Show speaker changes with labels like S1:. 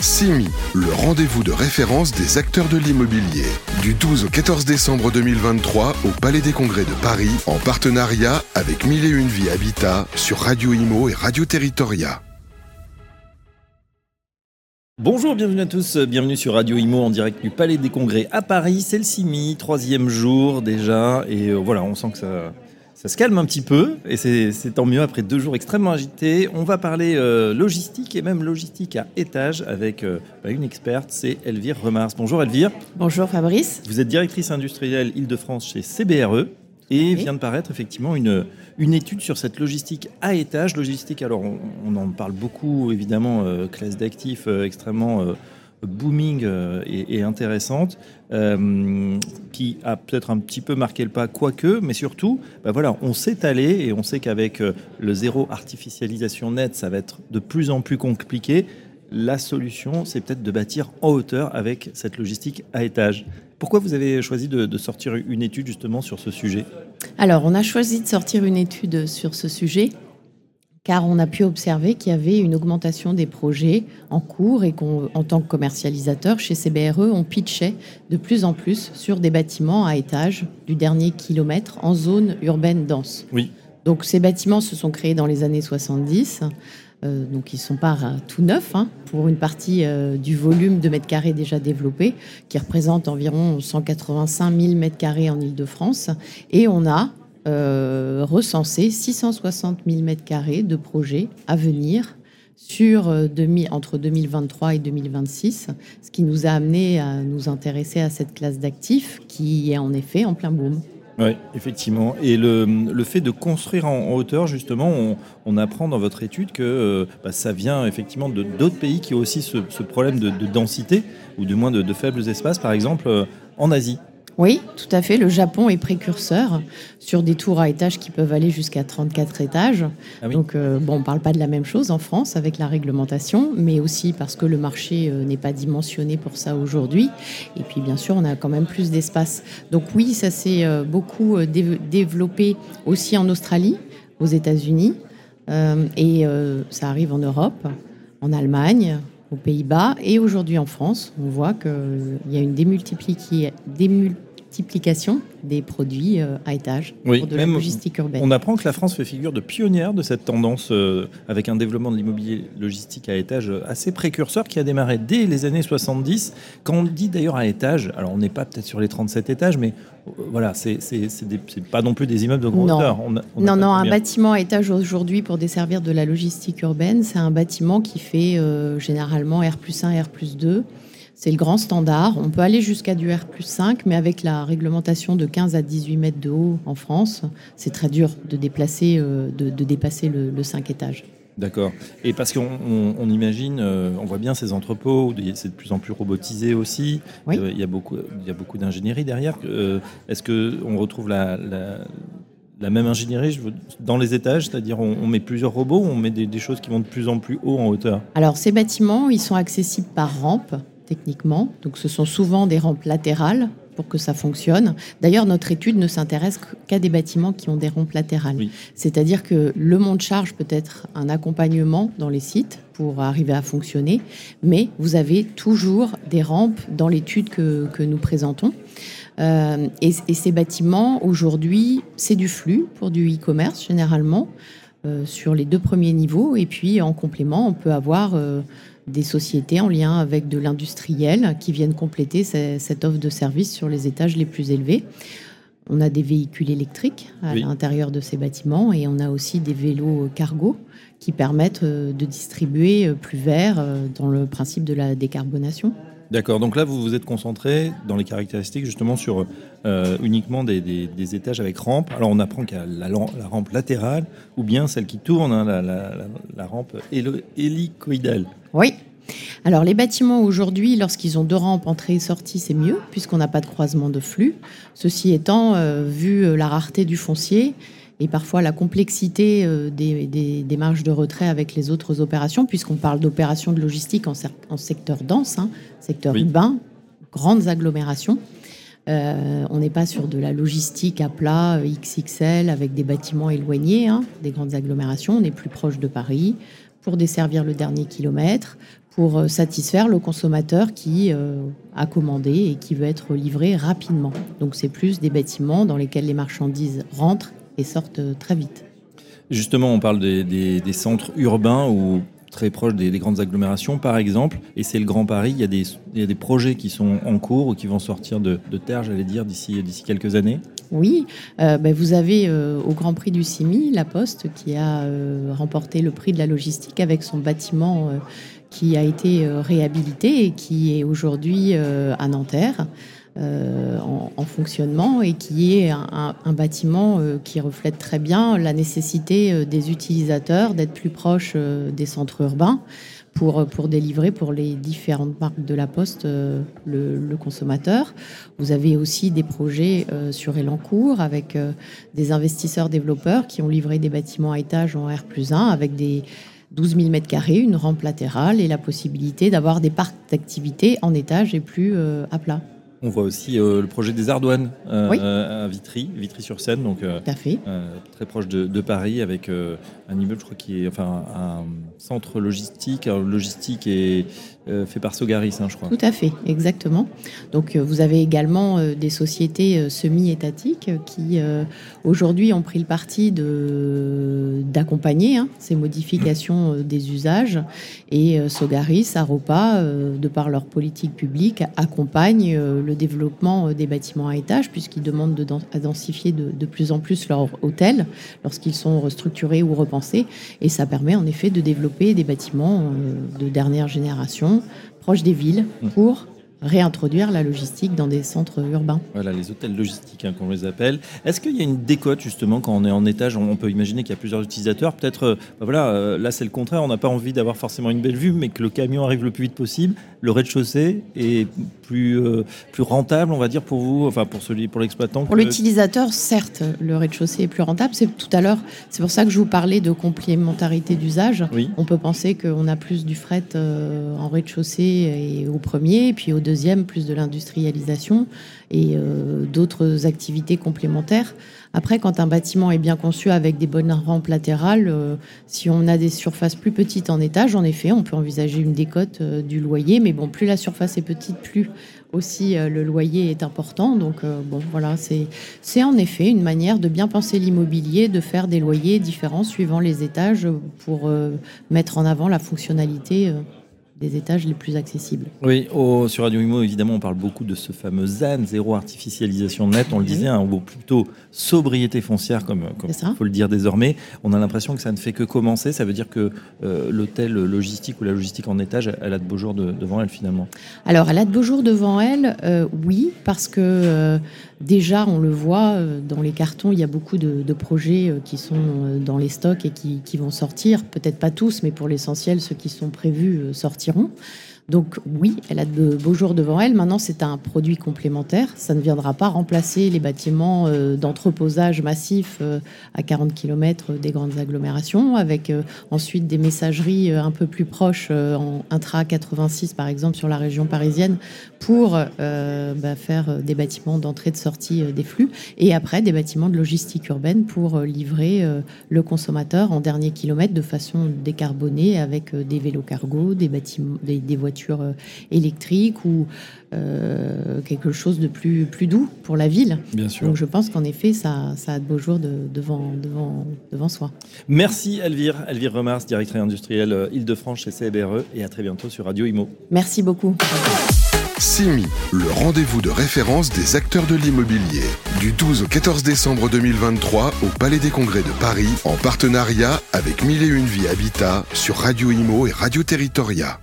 S1: CIMI, le rendez-vous de référence des acteurs de l'immobilier. Du 12 au 14 décembre 2023 au Palais des Congrès de Paris, en partenariat avec Mille et Une Vie Habitat sur Radio Imo et Radio Territoria.
S2: Bonjour, bienvenue à tous, bienvenue sur Radio Imo en direct du Palais des Congrès à Paris. C'est le CIMI, troisième jour déjà, et euh, voilà, on sent que ça, ça se calme un petit peu et c'est tant mieux après deux jours extrêmement agités. On va parler euh, logistique et même logistique à étage avec euh, bah, une experte, c'est Elvire Remars. Bonjour Elvire.
S3: Bonjour Fabrice.
S2: Vous êtes directrice industrielle Île-de-France chez CBRE et vient de paraître effectivement une, une étude sur cette logistique à étage. Logistique, alors on, en parle beaucoup évidemment, euh, classe d'actifs extrêmement booming euh, et, intéressante, euh, qui a peut-être un petit peu marqué le pas, quoique, mais surtout, bah voilà, on s'est allé et on sait qu'avec euh, le zéro artificialisation net, ça va être de plus en plus compliqué. La solution, c'est peut-être de bâtir en hauteur avec cette logistique à étage. Pourquoi vous avez choisi de, de sortir une étude justement sur ce sujet?
S3: Alors, on a choisi de sortir une étude sur ce sujet car on a pu observer qu'il y avait une augmentation des projets en cours et qu'en tant que commercialisateur chez CBRE, on pitchait de plus en plus sur des bâtiments à étage du dernier kilomètre en zone urbaine dense.
S2: Oui.
S3: Donc ces bâtiments se sont créés dans les années 70. Euh, donc ils ne sont pas tout neufs hein, pour une partie euh, du volume de mètres carrés déjà développé, qui représente environ 185 000 mètres carrés en Ile-de-France. Et on a euh, recenser 660 000 m2 de projets à venir sur, euh, entre 2023 et 2026, ce qui nous a amené à nous intéresser à cette classe d'actifs qui est en effet en plein boom.
S2: Oui, effectivement. Et le, fait de construire en, hauteur, justement, on, apprend dans votre étude que euh, bah, ça vient effectivement de d'autres pays qui ont aussi ce, problème de, de, densité, ou du moins de, de faibles espaces, par exemple en Asie.
S3: Oui, tout à fait. Le Japon est précurseur sur des tours à étages qui peuvent aller jusqu'à 34 étages. Ah Donc, euh, bon, on ne parle pas de la même chose en France avec la réglementation, mais aussi parce que le marché euh, n'est pas dimensionné pour ça aujourd'hui. Et puis, bien sûr, on a quand même plus d'espace. Donc, oui, ça s'est euh, beaucoup développé aussi en Australie, aux États-Unis, et ça arrive en Europe, en Allemagne, aux Pays-Bas et aujourd'hui en France. On voit qu'il y a une démultiplication multiplication des produits euh, à étage
S2: pour de la logistique urbaine. On apprend que la France fait figure de pionnière de cette tendance euh, avec un développement de l'immobilier logistique à étage euh, assez précurseur qui a démarré dès les années 70. Quand on dit d'ailleurs à étage, alors on n'est pas peut-être sur les 37 étages, mais voilà, c'est pas non plus des immeubles de grande hauteur.
S3: non, non, un bâtiment à étage aujourd'hui pour desservir de la logistique urbaine, c'est un bâtiment qui fait généralement R plus 1, R plus 2 c'est le grand standard. On peut aller jusqu'à du R 5, mais avec la réglementation de 15 à 18 mètres de haut en France, c'est très dur de, déplacer, euh, de, dépasser le, 5 étages.
S2: D'accord. Et parce qu'on imagine, euh, on voit bien ces entrepôts, c'est de plus en plus robotisé aussi. Euh, il, y a beaucoup, il y a beaucoup d'ingénierie derrière. Est-ce qu'on retrouve la, la, même ingénierie dans les étages? C'est-à-dire on, met plusieurs robots ou on met des, des choses qui vont de plus en plus haut en hauteur?
S3: Alors ces bâtiments, ils sont accessibles par rampe techniquement. Donc ce sont souvent des rampes latérales pour que ça fonctionne. D'ailleurs, notre étude ne s'intéresse qu'à des bâtiments qui ont des rampes latérales. C'est-à-dire que le monte charge peut être un accompagnement dans les sites pour arriver à fonctionner, mais vous avez toujours des rampes dans l'étude que, que, nous présentons. Euh, et, ces bâtiments, aujourd'hui, c'est du flux pour du e-commerce généralement. Euh, sur les deux premiers niveaux. Et puis en complément, on peut avoir euh, des sociétés en lien avec de l'industriel qui viennent compléter cette offre de service sur les étages les plus élevés. On a des véhicules électriques à l'intérieur de ces bâtiments et on a aussi des vélos cargo qui permettent euh, de distribuer euh, plus vert euh, dans le principe de la décarbonation.
S2: D'accord, donc là vous vous êtes concentré dans les caractéristiques justement sur uniquement des, étages avec rampe. Alors on apprend qu'il y a la, rampe latérale ou bien celle qui tourne, hein, la, la, rampe hélicoïdale.
S3: Oui. Alors les bâtiments aujourd'hui, lorsqu'ils ont deux rampes entrée et sortie, c'est mieux puisqu'on n'a pas de croisement de flux. Ceci étant, euh, vu euh, la rareté du foncier et parfois la complexité euh, des, marges de retrait avec les autres opérations, puisqu'on parle d'opérations de logistique en, secteur dense, hein, secteur urbain, grandes agglomérations. on n'est pas sur de la logistique à plat XXL avec des bâtiments éloignés hein, des grandes agglomérations. On est plus proche de Paris pour desservir le dernier kilomètre, pour satisfaire le consommateur qui a commandé et qui veut être livré rapidement. Donc c'est plus des bâtiments dans lesquels les marchandises rentrent et sortent très vite.
S2: Justement, on parle des, centres urbains ou très proches des, grandes agglomérations, par exemple, et c'est le Grand Paris. Il y, a des, projets qui sont en cours ou qui vont sortir de, terre, j'allais dire, d'ici quelques années.
S3: Oui, euh, ben vous avez euh, au Grand Prix du CIMI la Poste qui a euh, remporté le prix de la logistique avec son bâtiment qui a été réhabilité et qui est aujourd'hui à Nanterre. En, fonctionnement et qui est un, bâtiment qui reflète très bien la nécessité des utilisateurs d'être plus proches des centres urbains pour, pour délivrer pour les différentes marques de la Poste le, consommateur. Vous avez aussi des projets sur Elancourt avec des investisseurs développeurs qui ont livré des bâtiments à étage en R 1 avec des 12 000 m2, une rampe latérale et la possibilité d'avoir des parcs d'activités en étage et plus à plat.
S2: On voit aussi euh, le projet des Ardoines euh, à Vitry, Vitry-sur-Seine, donc
S3: euh, fait.
S2: très proche de, Paris, avec un immeuble, je crois, qui est enfin un centre logistique, logistique et fait par Sogaris, hein, je crois.
S3: Tout à fait, exactement. Donc vous avez également des sociétés semi-étatiques qui aujourd'hui ont pris le parti de d'accompagner hein, ces modifications des usages et Sogaris, Aropa, de par leur politique publique, accompagne le développement des bâtiments à étage puisqu'ils demandent de densifier de, de, plus en plus leurs hôtels lorsqu'ils sont restructurés ou repensés et ça permet en effet de développer des bâtiments de dernière génération proches des villes mmh. pour réintroduire la logistique dans des centres urbains.
S2: Voilà, les hôtels logistiques, hein, qu'on les appelle. Est-ce qu'il y a une décote, justement, quand on est en étage On peut imaginer qu'il y a plusieurs utilisateurs? Peut-être, euh, bah voilà, euh, là, c'est le contraire. On n'a pas envie d'avoir forcément une belle vue, mais que le camion arrive le plus vite possible. Le rez-de-chaussée est plus, euh, plus rentable, on va dire, pour vous, enfin, pour celui, pour l'exploitant
S3: Pour l'utilisateur, certes, le rez-de-chaussée est plus rentable. C'est tout à l'heure, c'est pour ça que je vous parlais de complémentarité d'usage. On peut penser qu'on a plus du fret en rez-de-chaussée et au premier, et puis au deuxième, plus de l'industrialisation et euh, d'autres activités complémentaires. Après, quand un bâtiment est bien conçu avec des bonnes rampes latérales, euh, si on a des surfaces plus petites en étage, en effet, on peut envisager une décote euh, du loyer. Mais bon, plus la surface est petite, plus aussi le loyer est important. Donc, bon, voilà, c'est en effet une manière de bien penser l'immobilier, de faire des loyers différents suivant les étages pour mettre en avant la fonctionnalité des étages les plus accessibles.
S2: Oui, sur Radio Imo, évidemment, on parle beaucoup de ce fameux ZAN, zéro artificialisation nette. On le disait, un ou plutôt sobriété foncière, comme il faut le dire désormais. On a l'impression que ça ne fait que commencer. Ça veut dire que euh, l'hôtel logistique ou la logistique en étage, elle a de beaux jours devant elle, finalement.
S3: Alors, elle a de beaux jours devant elle, euh, oui, parce que euh, déjà, on le voit dans les cartons, il y a beaucoup de, projets qui sont dans les stocks et qui, vont sortir. Peut-être pas tous, mais pour l'essentiel, ceux qui sont prévus sortir donc oui, elle a de beaux jours devant elle. Maintenant, c'est un produit complémentaire. Ça ne viendra pas remplacer les bâtiments euh, d'entreposage massif euh, à 40 km des grandes agglomérations, avec euh, ensuite des messageries un peu plus proches en intra 86, par exemple, sur la région parisienne, pour bah, faire des bâtiments d'entrée de sortie des flux, et après des bâtiments de logistique urbaine pour livrer le consommateur en dernier kilomètre de façon décarbonée, avec des vélos cargo, des bâtiments des, voitures euh, électriques ou euh, quelque chose de plus, plus doux pour la ville.
S2: Bien sûr.
S3: Donc je pense qu'en effet, ça, ça, a de beaux jours devant, devant, devant soi.
S2: Merci Elvire, Elvire Remars, directrice industrielle euh, Île-de-France chez CBRE et à très bientôt sur Radio Imo.
S3: Merci beaucoup.
S1: CIMI, le rendez-vous de référence des acteurs de l'immobilier. Du 12 au 14 décembre 2023 au Palais des Congrès de Paris, en partenariat avec Mille et Une Vie Habitat sur Radio Imo et Radio Territoria.